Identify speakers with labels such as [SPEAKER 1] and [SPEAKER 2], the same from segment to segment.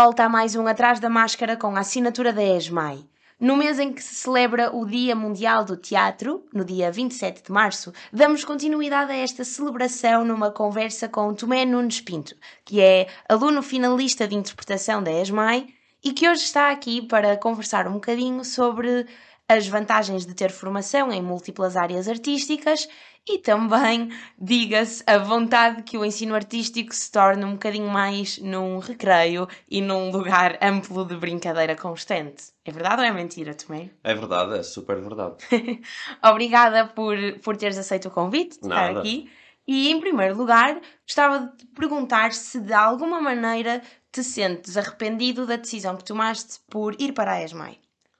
[SPEAKER 1] Volta a mais um Atrás da Máscara com a assinatura da ESMAI. No mês em que se celebra o Dia Mundial do Teatro, no dia 27 de março, damos continuidade a esta celebração numa conversa com Tomé Nunes Pinto, que é aluno finalista de interpretação da ESMAI e que hoje está aqui para conversar um bocadinho sobre as vantagens de ter formação em múltiplas áreas artísticas e também, diga-se, a vontade que o ensino artístico se torne um bocadinho mais num recreio e num lugar amplo de brincadeira constante. É verdade ou é mentira, Tomé?
[SPEAKER 2] É verdade, é super verdade.
[SPEAKER 1] Obrigada por, por teres aceito o convite de estar
[SPEAKER 2] Nada.
[SPEAKER 1] aqui. E, em primeiro lugar, gostava de te perguntar se de alguma maneira te sentes arrependido da decisão que tomaste por ir para a ESMAI.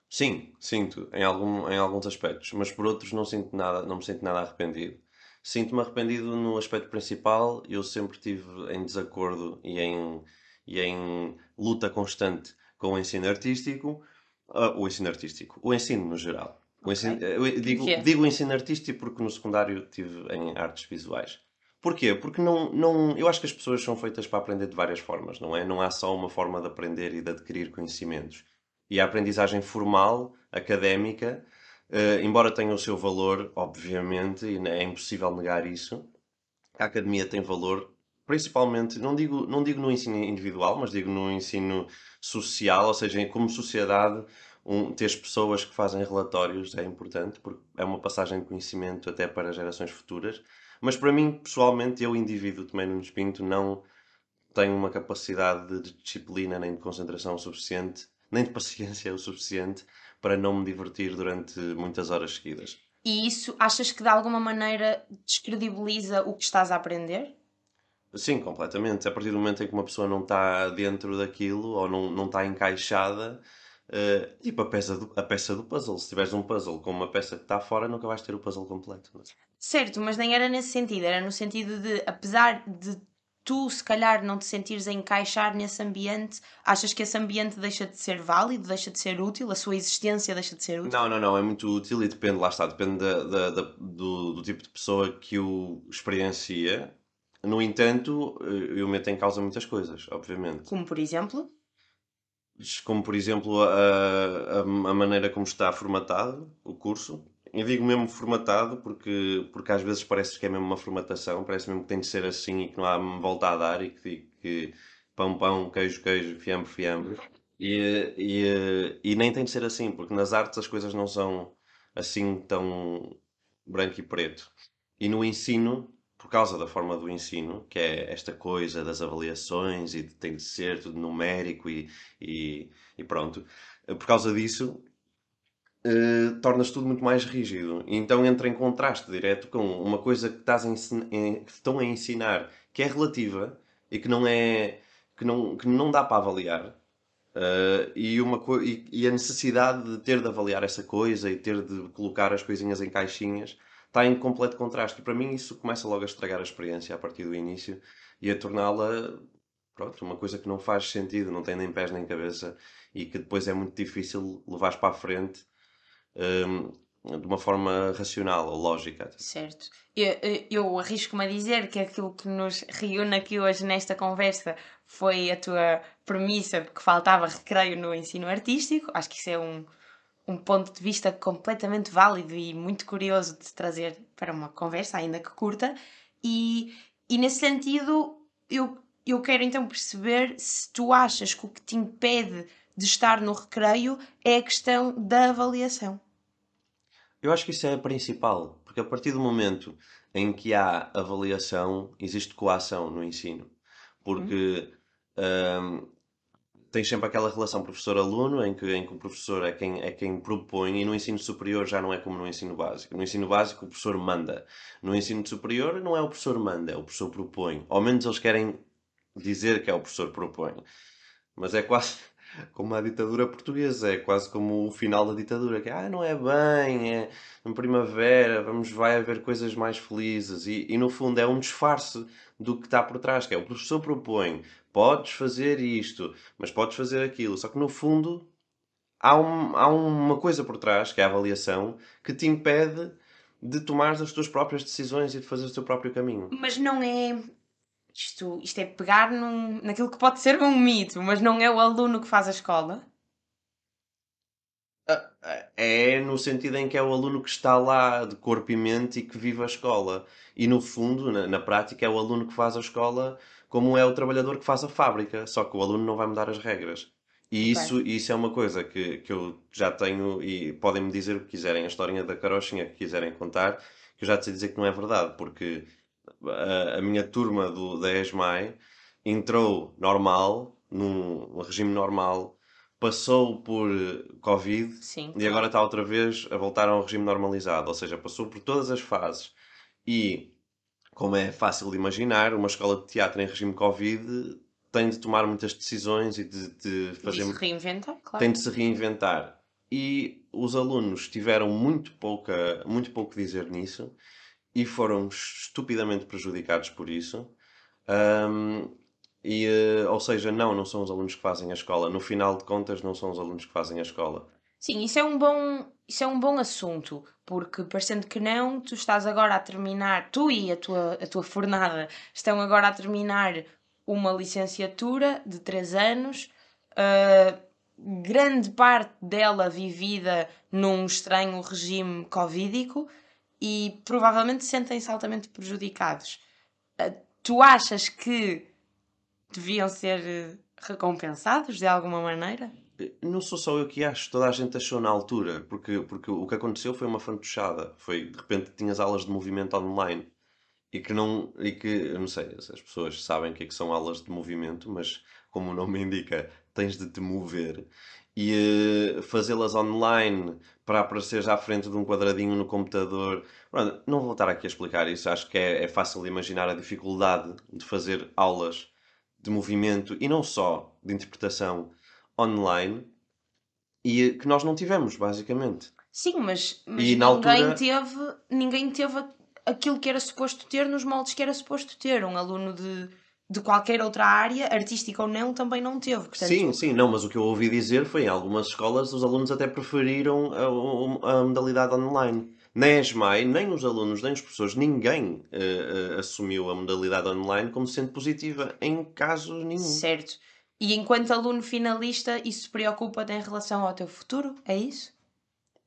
[SPEAKER 2] Sim, sinto, em, algum, em alguns aspectos, mas por outros não sinto nada, não me sinto nada arrependido. Sinto-me arrependido no aspecto principal, eu sempre estive em desacordo e em, e em luta constante com o ensino artístico, ah, o ensino artístico, o ensino no geral. O
[SPEAKER 1] Ok.
[SPEAKER 2] ensino- eu digo, digo ensino artístico porque no secundário tive em artes visuais. Porquê? Porque não, não, eu acho que as pessoas são feitas para aprender de várias formas, não é? Não há só uma forma de aprender e de adquirir conhecimentos. E a aprendizagem formal, académica, eh, embora tenha o seu valor, obviamente, e é impossível negar isso, a academia tem valor, principalmente, não digo, não digo no ensino individual, mas digo no ensino social, ou seja, como sociedade, um, ter pessoas que fazem relatórios é importante, porque é uma passagem de conhecimento até para gerações futuras. Mas para mim, pessoalmente, eu, indivíduo, também no Pinto, não tenho uma capacidade de disciplina nem de concentração suficiente, nem de paciência o suficiente para não me divertir durante muitas horas seguidas.
[SPEAKER 1] E isso achas que de alguma maneira descredibiliza o que estás a aprender?
[SPEAKER 2] Sim, completamente. A partir do momento em que uma pessoa não está dentro daquilo ou não, não está encaixada, eh, tipo a peça, do, a peça do puzzle. Se tiveres um puzzle com uma peça que está fora, nunca vais ter o puzzle completo. não é?
[SPEAKER 1] Certo, mas nem era nesse sentido, era no sentido de, apesar de tu se calhar não te sentires a encaixar nesse ambiente, achas que esse ambiente deixa de ser válido, deixa de ser útil, a sua existência deixa de ser útil?
[SPEAKER 2] Não, não, não. É muito útil e depende, lá está, depende da- da- da- do, do tipo de pessoa que o experiencia. No entanto, eh, eu meto em causa muitas coisas, obviamente.
[SPEAKER 1] Como por exemplo,
[SPEAKER 2] como por exemplo a, a, a maneira como está formatado o curso. Eu digo mesmo formatado porque, porque às vezes parece que é mesmo uma formatação, parece mesmo que tem de ser assim e que não há volta a dar e que, que pão, pão, queijo, queijo, fiambre, fiambre. E, e, e nem tem de ser assim, porque nas artes as coisas não são assim tão branco e preto. E no ensino, por causa da forma do ensino, que é esta coisa das avaliações e tem de ser tudo numérico e, e, e pronto, por causa disso, eh, tornas tudo muito mais rígido. E então entra em contraste direto com uma coisa que, estás ensin- que te estão a ensinar que é relativa e que não é que não, que não dá para avaliar. Eh, e, uma e, e a necessidade de ter de avaliar essa coisa e ter de colocar as coisinhas em caixinhas está em completo contraste. E para mim isso começa logo a estragar a experiência a partir do início e a torná-la pronto, uma coisa que não faz sentido, não tem nem pés nem cabeça e que depois é muito difícil levar para a frente hum, de uma forma racional ou lógica.
[SPEAKER 1] certo, eu, eu- eu arrisco-me a dizer que aquilo que nos reúne aqui hoje nesta conversa foi a tua premissa de que faltava recreio no ensino artístico, acho que isso é um, um ponto de vista completamente válido e muito curioso de trazer para uma conversa, ainda que curta, e, e nesse sentido eu, eu quero então perceber se tu achas que o que te impede de estar no recreio é a questão da avaliação.
[SPEAKER 2] Eu acho que isso é a principal, porque a partir do momento em que há avaliação, existe coação no ensino. Porque hum, tens sempre aquela relação professor-aluno em que, em que o professor é quem, é quem propõe e no ensino superior já não é como no ensino básico. No ensino básico o professor manda. No ensino superior não é o professor manda, é o professor propõe. Ao menos eles querem dizer que é o professor propõe. Mas é quase como a ditadura portuguesa, é quase como o final da ditadura, que ah, não é bem, é em primavera, vamos, vai haver coisas mais felizes. E, e no fundo é um disfarce do que está por trás, que é o professor propõe, podes fazer isto, mas podes fazer aquilo. Só que no fundo há, um, há uma coisa por trás, que é a avaliação, que te impede de tomar as tuas próprias decisões e de fazer o teu próprio caminho.
[SPEAKER 1] Mas não é. Isto, isto é pegar num, naquilo que pode ser um mito, mas não é o aluno que faz a escola?
[SPEAKER 2] É no sentido em que é o aluno que está lá de corpo e mente e que vive a escola. E no fundo, na, na prática, é o aluno que faz a escola como é o trabalhador que faz a fábrica, só que o aluno não vai mudar as regras. E isso, isso é uma coisa que, que eu já tenho, e podem-me dizer o que quiserem, a historinha da carochinha que quiserem contar, que eu já te sei dizer que não é verdade, porque a, a minha turma do, da ESMAI entrou normal, num regime normal, passou por Covid
[SPEAKER 1] Sim.
[SPEAKER 2] e agora está outra vez a voltar a um regime normalizado, ou seja, passou por todas as fases. E, como é fácil de imaginar, uma escola de teatro em regime Covid tem de tomar muitas decisões e de, de fazer.
[SPEAKER 1] De se reinventar, claro.
[SPEAKER 2] Tem de se reinventar. E os alunos tiveram muito, pouca, muito pouco dizer nisso e foram estupidamente prejudicados por isso. Um, e, uh, ou seja, não, não são os alunos que fazem a escola. No final de contas, não são os alunos que fazem a escola.
[SPEAKER 1] Sim, isso é um bom, isso é um bom assunto, porque parecendo que não, tu estás agora a terminar, tu e a tua, a tua fornada estão agora a terminar uma licenciatura de 3 anos, uh, grande parte dela vivida num estranho regime covídico e provavelmente sentem-se altamente prejudicados. Uh, tu achas que deviam ser eh, recompensados de alguma maneira?
[SPEAKER 2] Não sou só eu que acho, toda a gente achou na altura, porque, porque o que aconteceu foi uma fantochada. Foi, de repente, tinhas aulas de movimento online e que não, e que, não sei, as pessoas sabem o que, é que são aulas de movimento, mas como o nome indica, tens de te mover e uh, fazê-las online para aparecer já à frente de um quadradinho no computador. Pronto, não vou estar aqui a explicar isso, acho que é, é fácil de imaginar a dificuldade de fazer aulas de movimento e não só de interpretação online e que nós não tivemos, basicamente.
[SPEAKER 1] Sim, mas, mas ninguém, altura... teve, ninguém teve aquilo que era suposto ter nos moldes que era suposto ter. Um aluno de, de qualquer outra área, artística ou não, também não teve.
[SPEAKER 2] Portanto... Sim, sim, não, mas o que eu ouvi dizer foi em algumas escolas os alunos até preferiram a, a modalidade online. Nem a ESMAI, nem os alunos, nem os professores, ninguém uh, uh, assumiu a modalidade online como sendo positiva em caso nenhum.
[SPEAKER 1] Certo. E enquanto aluno finalista, isso preocupa-te em relação ao teu futuro? É isso?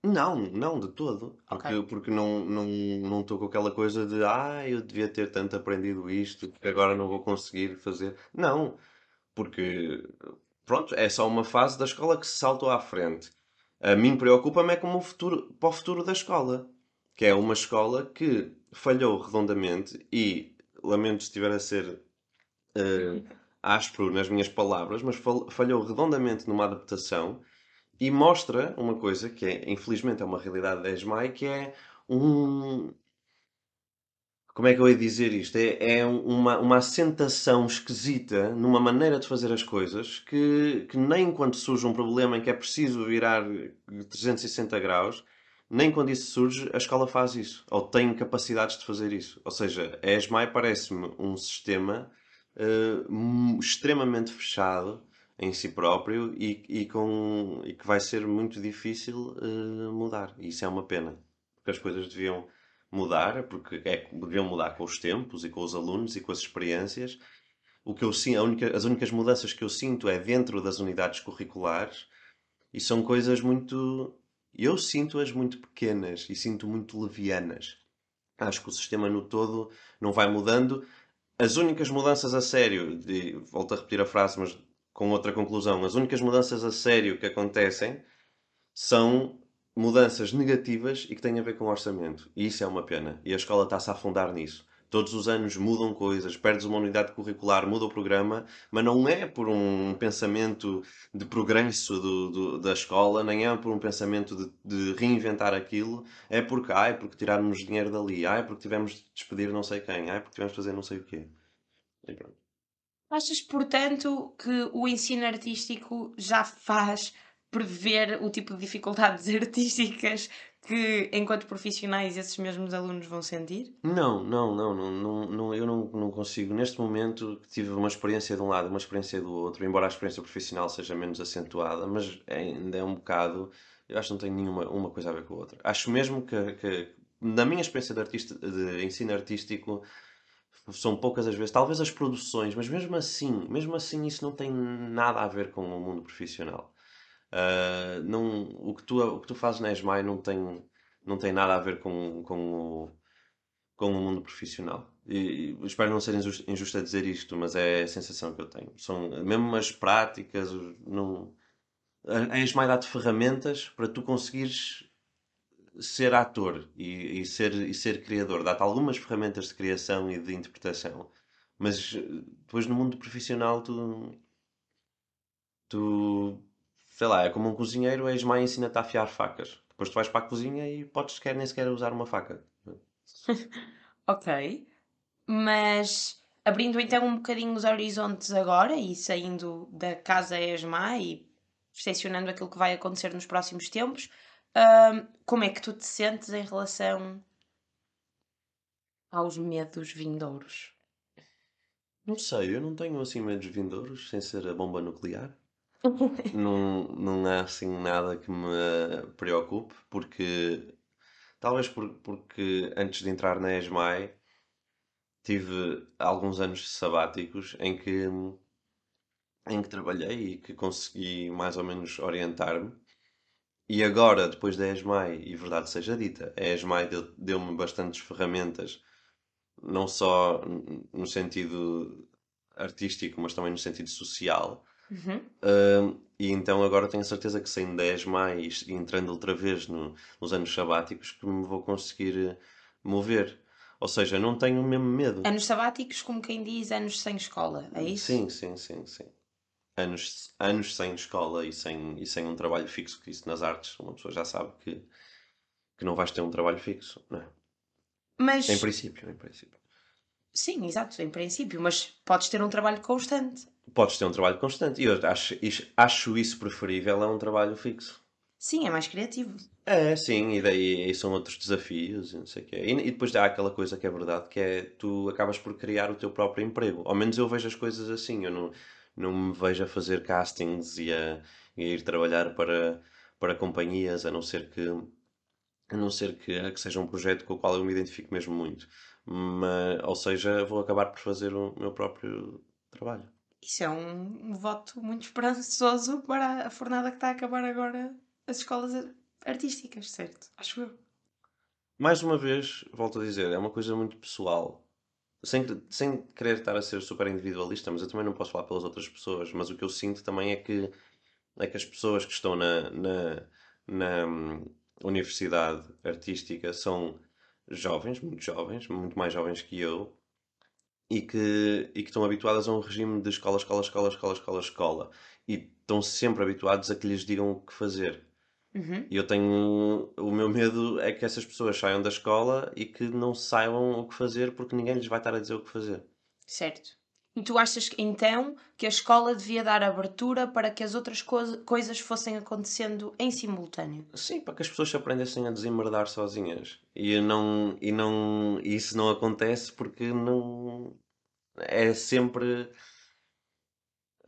[SPEAKER 2] Não, não, de todo. Porque, porque não estou não, não com aquela coisa de ah, eu devia ter tanto aprendido isto que agora não vou conseguir fazer. Não, porque pronto, é só uma fase da escola que se saltou à frente. A mim preocupa-me é como o futuro, para o futuro da escola, que é uma escola que falhou redondamente e lamento se estiver a ser uh, áspero nas minhas palavras, mas falhou redondamente numa adaptação e mostra uma coisa que é, infelizmente, é uma realidade da ESMAI, que é um. Como é que eu ia dizer isto? É, é uma, uma assentação esquisita numa maneira de fazer as coisas que, que nem quando surge um problema em que é preciso virar 360 graus, nem quando isso surge, a escola faz isso. Ou tem capacidades de fazer isso. Ou seja, a ESMAI parece-me um sistema uh, extremamente fechado em si próprio e, e, com, e que vai ser muito difícil uh, mudar. E isso é uma pena. Porque as coisas deviam mudar, porque é, deviam mudar com os tempos e com os alunos e com as experiências. O que eu sinto, única, as únicas mudanças que eu sinto é dentro das unidades curriculares e são coisas muito. Eu sinto-as muito pequenas e sinto muito levianas. Acho que o sistema no todo não vai mudando as únicas mudanças a sério, de, volto a repetir a frase, mas com outra conclusão, as únicas mudanças a sério que acontecem são mudanças negativas e que têm a ver com o orçamento. E isso é uma pena. E a escola está-se a afundar nisso. todos os anos mudam coisas, perdes uma unidade curricular, muda o programa, mas não é por um pensamento de progresso do, do, da escola, nem é por um pensamento de, de, reinventar aquilo, é porque, ai, porque tiraram-nos dinheiro dali, ai, porque tivemos de despedir não sei quem, ai, porque tivemos de fazer não sei o quê. E pronto.
[SPEAKER 1] Achas, portanto, que o ensino artístico já faz prever o tipo de dificuldades artísticas que, enquanto profissionais, esses mesmos alunos vão sentir?
[SPEAKER 2] Não, não, não, não, não, eu não, não consigo. Neste momento tive uma experiência de um lado, uma experiência do outro, embora a experiência profissional seja menos acentuada, mas ainda é um bocado. Eu acho que não tem nenhuma uma coisa a ver com a outra. Acho mesmo que, que na minha experiência de, artista, de ensino artístico, são poucas as vezes, talvez as produções, mas mesmo assim, mesmo assim isso não tem nada a ver com o mundo profissional. Uh, não, o, que tu, o que tu fazes na ESMAI não tem, não tem nada a ver com, com, o, com o mundo profissional. E, e espero não ser injusto, injusto a dizer isto, mas é a sensação que eu tenho. São mesmo as práticas, não, a ESMAI dá-te ferramentas para tu conseguires ser ator e, e, ser, e ser criador. Dá-te algumas ferramentas de criação e de interpretação. Mas depois no mundo profissional tu, tu sei lá, é como um cozinheiro, a ESMAI ensina-te a afiar facas. Depois tu vais para a cozinha e podes sequer, nem sequer usar uma faca.
[SPEAKER 1] ok. Mas abrindo então um bocadinho os horizontes agora e saindo da casa ESMA e percepcionando aquilo que vai acontecer nos próximos tempos, hum, como é que tu te sentes em relação aos medos vindouros?
[SPEAKER 2] Não sei, eu não tenho assim medos vindouros sem ser a bomba nuclear não, não há assim nada que me preocupe, porque talvez por, porque antes de entrar na ESMAI tive alguns anos sabáticos em que, em que trabalhei e que consegui mais ou menos orientar-me. E agora, depois da ESMAI, e verdade seja dita, a ESMAI deu-me bastantes ferramentas, não só no sentido artístico, mas também no sentido social
[SPEAKER 1] Uhum.
[SPEAKER 2] Uh, e então agora tenho a certeza que sem 10 mais e entrando outra vez no, nos anos sabáticos que me vou conseguir mover. Ou seja, não tenho o mesmo medo.
[SPEAKER 1] Anos sabáticos, como quem diz, anos sem escola, é isso?
[SPEAKER 2] Sim, sim, sim, sim. Anos, anos sem escola e sem, e sem um trabalho fixo, que isso nas artes uma pessoa já sabe que, que não vais ter um trabalho fixo, não é?
[SPEAKER 1] Mas...
[SPEAKER 2] Em princípio, em princípio.
[SPEAKER 1] Sim, exato, em princípio, mas podes ter um trabalho constante.
[SPEAKER 2] Podes ter um trabalho constante e eu acho, acho isso preferível a um trabalho fixo.
[SPEAKER 1] Sim, é mais criativo.
[SPEAKER 2] É, sim, e daí e são outros desafios e não sei o quê. E, e, depois há aquela coisa que é verdade, que é tu acabas por criar o teu próprio emprego. Ao menos eu vejo as coisas assim, eu não, não me vejo a fazer castings e a, e a ir trabalhar para, para companhias, a não ser que a não ser que, que seja um projeto com o qual eu me identifico mesmo muito. Mas, ou seja, vou acabar por fazer o meu próprio trabalho.
[SPEAKER 1] Isso é um, um voto muito esperançoso para a fornada que está a acabar agora as escolas artísticas, certo? Acho eu.
[SPEAKER 2] Mais uma vez, volto a dizer, é uma coisa muito pessoal. Sem, sem querer estar a ser super individualista, mas eu também não posso falar pelas outras pessoas. Mas o que eu sinto também é que, é que as pessoas que estão na, na, na hum, universidade artística são jovens, muito jovens, muito mais jovens que eu, e que, e que estão habituadas a um regime de escola, escola, escola, escola, escola, escola. E estão sempre habituados a que lhes digam o que fazer.
[SPEAKER 1] Uhum.
[SPEAKER 2] E eu tenho. O meu medo é que essas pessoas saiam da escola e que não saibam o que fazer porque ninguém lhes vai estar a dizer o que fazer.
[SPEAKER 1] Certo. E tu achas então que a escola devia dar abertura para que as outras co coisas fossem acontecendo em simultâneo?
[SPEAKER 2] Sim, para que as pessoas se aprendessem a desemmerdar sozinhas. E, não, e, não, e isso não acontece porque não. É sempre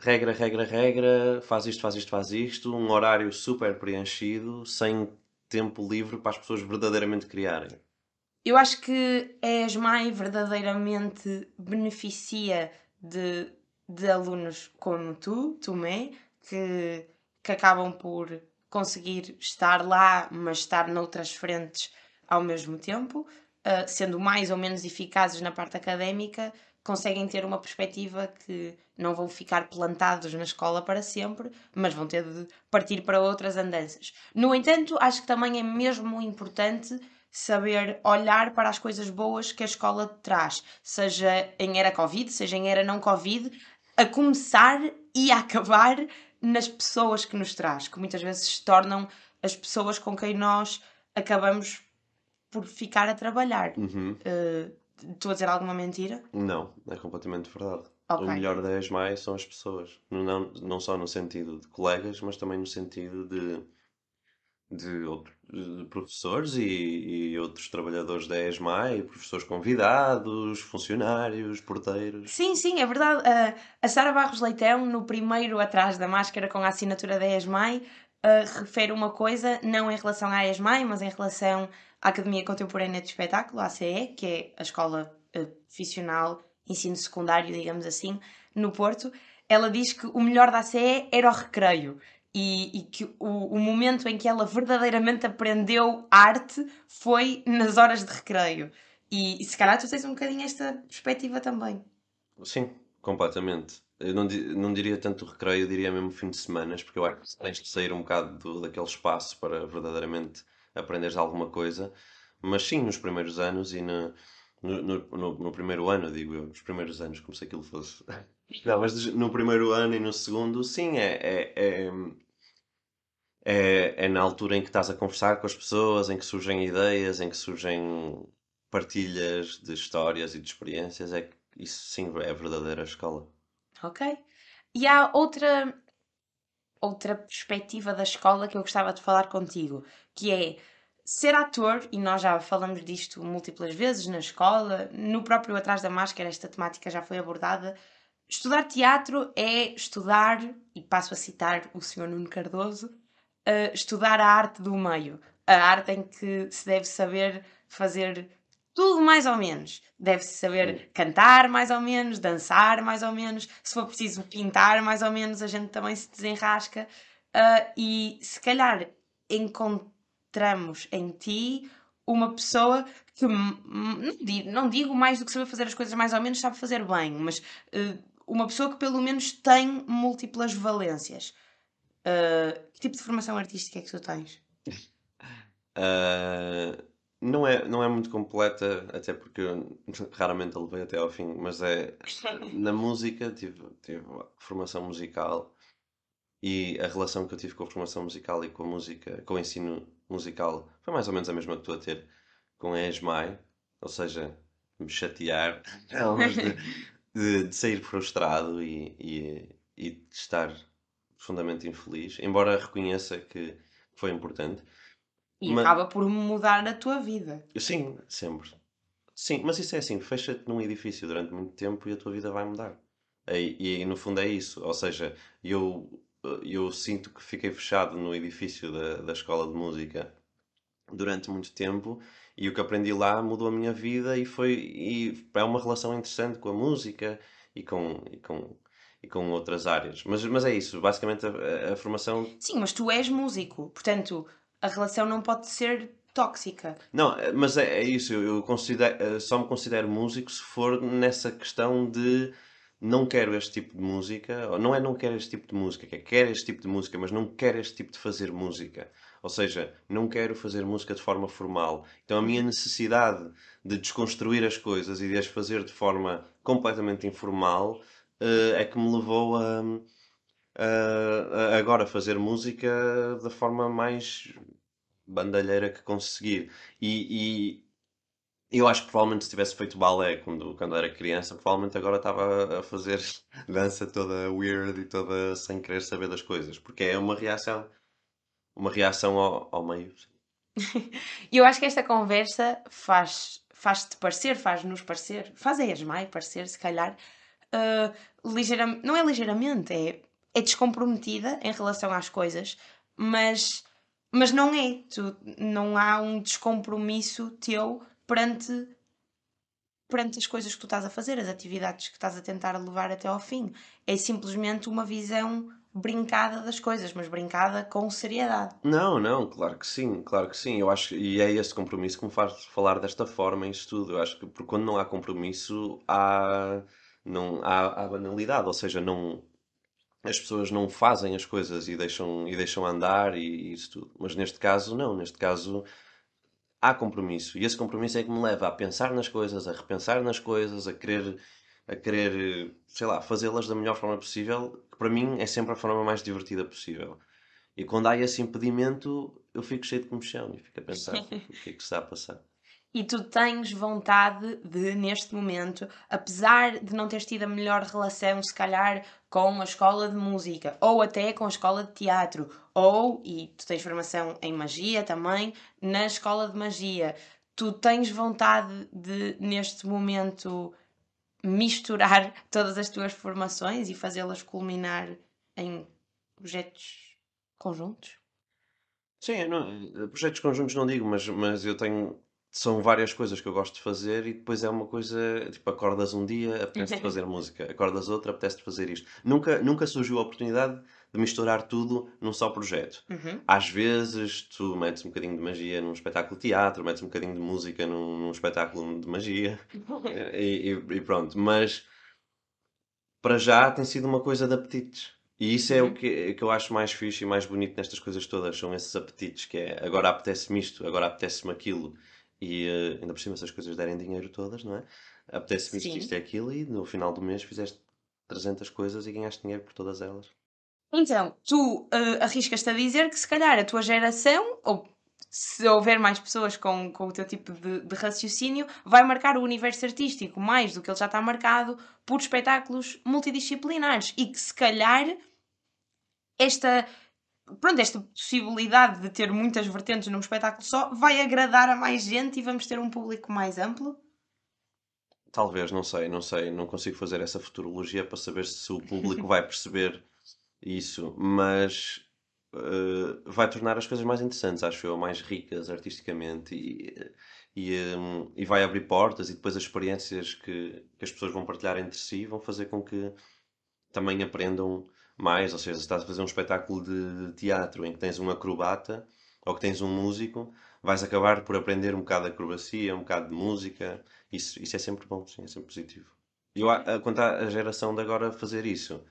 [SPEAKER 2] regra, regra, regra, faz isto, faz isto, faz isto, um horário super preenchido, sem tempo livre para as pessoas verdadeiramente criarem.
[SPEAKER 1] Eu acho que a ESMAI verdadeiramente beneficia de, de alunos como tu, Tomé, que, que acabam por conseguir estar lá, mas estar noutras frentes ao mesmo tempo, uh, sendo mais ou menos eficazes na parte académica, conseguem ter uma perspectiva que não vão ficar plantados na escola para sempre, mas vão ter de partir para outras andanças. No entanto, acho que também é mesmo importante saber olhar para as coisas boas que a escola traz, seja em era Covid, seja em era não Covid, a começar e a acabar nas pessoas que nos traz, que muitas vezes se tornam as pessoas com quem nós acabamos por ficar a trabalhar.
[SPEAKER 2] Uhum.
[SPEAKER 1] Uh, estou a dizer alguma mentira?
[SPEAKER 2] Não, é completamente verdade.
[SPEAKER 1] Ok.
[SPEAKER 2] O melhor da ESMAI são as pessoas. Não, não só no sentido de colegas, mas também no sentido de, de, outro- de professores e, e outros trabalhadores da ESMAI, professores convidados, funcionários, porteiros.
[SPEAKER 1] Sim, sim, é verdade. Uh, a Sara Barros Leitão, no primeiro atrás da máscara com a assinatura da ESMAI, uh, refere uma coisa, não em relação à ESMAI, mas em relação à Academia Contemporânea de Espetáculo, a ACE, que é a escola uh, profissional, ensino secundário, digamos assim, no Porto. Ela diz que o melhor da ACE era o recreio. E, e que o, o momento em que ela verdadeiramente aprendeu arte foi nas horas de recreio. E, e se calhar tu tens um bocadinho esta perspectiva também.
[SPEAKER 2] Sim, completamente. Eu não, não diria tanto recreio, eu diria mesmo fim de semanas, porque eu acho que tens de sair um bocado do- daquele espaço para verdadeiramente aprenderes alguma coisa. Mas sim, nos primeiros anos e no, no, no, no- no primeiro ano, digo eu, nos primeiros anos, como se aquilo fosse. Não, mas no primeiro ano e no segundo, sim, é, é, é, é, é na altura em que estás a conversar com as pessoas, em que surgem ideias, em que surgem partilhas de histórias e de experiências, é que isso sim é a verdadeira escola.
[SPEAKER 1] Ok? E há outra, outra perspectiva da escola que eu gostava de falar contigo, que é ser ator, e nós já falamos disto múltiplas vezes na escola, no próprio Atrás da Máscara, esta temática já foi abordada. Estudar teatro é estudar, e passo a citar o Sr. Nuno Cardoso, uh, estudar a arte do meio. A arte em que se deve saber fazer tudo mais ou menos. Deve-se saber cantar mais ou menos, dançar mais ou menos, se for preciso pintar mais ou menos, a gente também se desenrasca. Uh, e se calhar encontramos em ti uma pessoa que hum, não digo, não digo mais do que saber fazer as coisas mais ou menos, sabe fazer bem, mas uh, uma pessoa que pelo menos tem múltiplas valências. Uh, que tipo de formação artística é que tu tens?
[SPEAKER 2] Ah, não é, não é muito completa, até porque eu raramente a levei até ao fim, mas é na música tive, tive formação musical e a relação que eu tive com a formação musical e com a música, com o ensino musical foi mais ou menos a mesma que estou a ter com a ESMAI, ou seja, me chatear, não, mas de, de- de sair frustrado e, e, e de estar profundamente infeliz, embora reconheça que foi importante.
[SPEAKER 1] E
[SPEAKER 2] Mas-
[SPEAKER 1] acaba por mudar a tua vida.
[SPEAKER 2] Sim, sempre. Sim, mas isso é assim, fecha-te num edifício durante muito tempo e a tua vida vai mudar. E, e no fundo é isso. Ou seja, eu, eu sinto que fiquei fechado no edifício da, da escola de música durante muito tempo e o que aprendi lá mudou a minha vida e foi e é uma relação interessante com a música e com, e com, e com outras áreas. Mas, mas é isso, basicamente a, a- a formação
[SPEAKER 1] Sim, mas tu és músico, portanto, a relação não pode ser tóxica.
[SPEAKER 2] Não, eh, mas é, é isso, eu, eh, só me considero músico se for nessa questão de não quero este tipo de música, ou não é não quero este tipo de música, que é quero este tipo de música, mas não quero este tipo de fazer música. Ou seja, não quero fazer música de forma formal. Então a minha necessidade de desconstruir as coisas e de as fazer de forma completamente informal eh, é que me levou a, a- a agora fazer música da forma mais bandalheira que conseguir. E, e eu acho que provavelmente se tivesse feito balé quando, quando era criança, provavelmente agora estava a fazer dança toda weird e toda sem querer saber das coisas, porque é uma reação, uma reação ao, ao meio.
[SPEAKER 1] E eu acho que esta conversa faz, faz-te parecer, faz-nos parecer, faz a Esmai parecer, se calhar, ah, ligeiramente, não é ligeiramente, é, é descomprometida em relação às coisas, mas, mas não é. Tu, não há um descompromisso teu perante, perante as coisas que tu estás a fazer, as atividades que estás a tentar levar até ao fim. É simplesmente uma visão brincada das coisas, mas brincada com seriedade.
[SPEAKER 2] Não, não, claro que sim, claro que sim. Eu acho e é esse compromisso que me faz falar desta forma em estudo. Eu acho que porque quando não há compromisso há não há, há banalidade, ou seja, não as pessoas não fazem as coisas e deixam e deixam andar e isso tudo. Mas neste caso não, neste caso há compromisso. E esse compromisso é que me leva a pensar nas coisas, a repensar nas coisas, a querer, a querer sei lá, fazê-las da melhor forma possível, que para mim é sempre a forma mais divertida possível. E quando há esse impedimento, eu fico cheio de comichão e fico a pensar o que é que se está a passar.
[SPEAKER 1] E tu tens vontade de, neste momento, apesar de não teres tido a melhor relação, se calhar, com a escola de música, ou até com a escola de teatro, ou, e tu tens formação em magia também, na escola de magia, tu tens vontade de, neste momento, misturar todas as tuas formações e fazê-las culminar em projetos conjuntos?
[SPEAKER 2] Sim, não, projetos conjuntos não digo, mas, mas eu tenho são várias coisas que eu gosto de fazer e depois é uma coisa, tipo, acordas um dia, apetece fazer música, acordas outro, apetece fazer isto. Nunca, nunca surgiu a oportunidade de misturar tudo num só projeto. Uhum. Às vezes tu metes um bocadinho de magia num espetáculo de teatro, metes um bocadinho de música num, num espetáculo de magia e, e, e, pronto. Mas para já tem sido uma coisa de apetites. E isso é uhum. o que, que eu acho mais fixe e mais bonito nestas coisas todas, são esses apetites, que é agora apetece-me isto, agora apetece-me aquilo e uh, ainda por cima, se as coisas derem dinheiro todas, não é? Apetece-me isto, isto e aquilo, e no final do mês fizeste 300 coisas e ganhaste dinheiro por todas elas.
[SPEAKER 1] Então, tu uh, arriscas-te a dizer que se calhar a tua geração, ou se houver mais pessoas com, com o teu tipo de, de, raciocínio, vai marcar o universo artístico mais do que ele já está marcado por espetáculos multidisciplinares e que se calhar esta pronto, esta possibilidade de ter muitas vertentes num espetáculo só vai agradar a mais gente e vamos ter um público mais amplo?
[SPEAKER 2] Talvez, não sei, não sei, não consigo fazer essa futurologia para saber se o público vai perceber isso, mas uh, vai tornar as coisas mais interessantes, acho eu, mais ricas artisticamente e, e, um, e vai abrir portas e depois as experiências que, que as pessoas vão partilhar entre si vão fazer com que também aprendam mais, ou seja, se estás a fazer um espetáculo de teatro em que tens um acrobata ou que tens um músico, vais acabar por aprender um bocado de acrobacia, um bocado de música. Isso, isso é sempre bom, sim, é sempre positivo. E quanto à geração de agora fazer isso,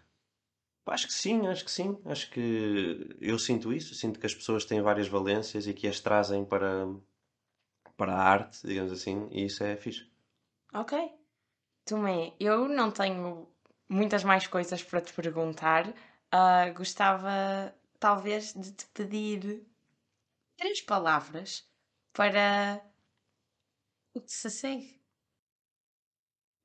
[SPEAKER 2] acho que sim, acho que sim. Acho que eu sinto isso, sinto que as pessoas têm várias valências e que as trazem para, para a arte, digamos assim, e isso é fixe.
[SPEAKER 1] Ok. Tomé, eu não tenho muitas mais coisas para te perguntar. Uh, gostava, talvez, de te pedir três palavras para o que se segue.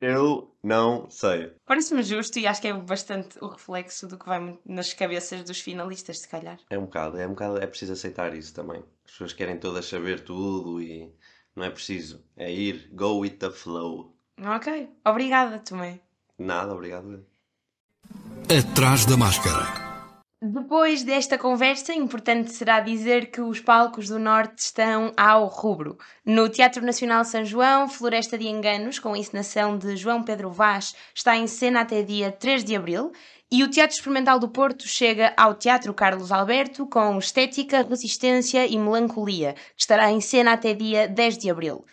[SPEAKER 2] Eu não sei.
[SPEAKER 1] Parece-me justo e acho que é bastante o reflexo do que vai nas cabeças dos finalistas, se calhar.
[SPEAKER 2] É um bocado, é um bocado, é preciso aceitar isso também. As pessoas querem todas saber tudo e não é preciso. É ir, go with the flow.
[SPEAKER 1] Ok, obrigada também.
[SPEAKER 2] Nada, obrigado.
[SPEAKER 3] Atrás da máscara.
[SPEAKER 1] Depois desta conversa, importante será dizer que os palcos do Norte estão ao rubro. No Teatro Nacional São João, Floresta de Enganos, com a encenação de João Pedro Vaz, está em cena até dia 3 de abril. E o Teatro Experimental do Porto chega ao Teatro Carlos Alberto com Estética, Resistência e Melancolia, que estará em cena até dia 10 de abril.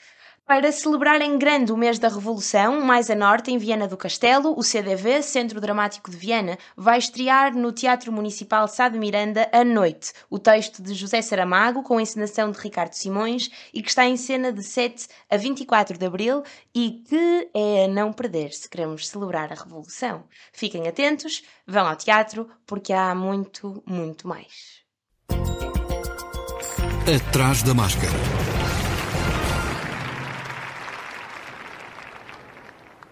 [SPEAKER 1] Para celebrar em grande o mês da Revolução, mais a norte, em Viana do Castelo, o CDV, Centro Dramático de Viana, vai estrear no Teatro Municipal Sá de Miranda à noite o texto de José Saramago, com a encenação de Ricardo Simões, e que está em cena de 7 a 24 de abril e que é a não perder se queremos celebrar a Revolução. Fiquem atentos, vão ao teatro, porque há muito, muito mais.
[SPEAKER 3] Atrás da máscara.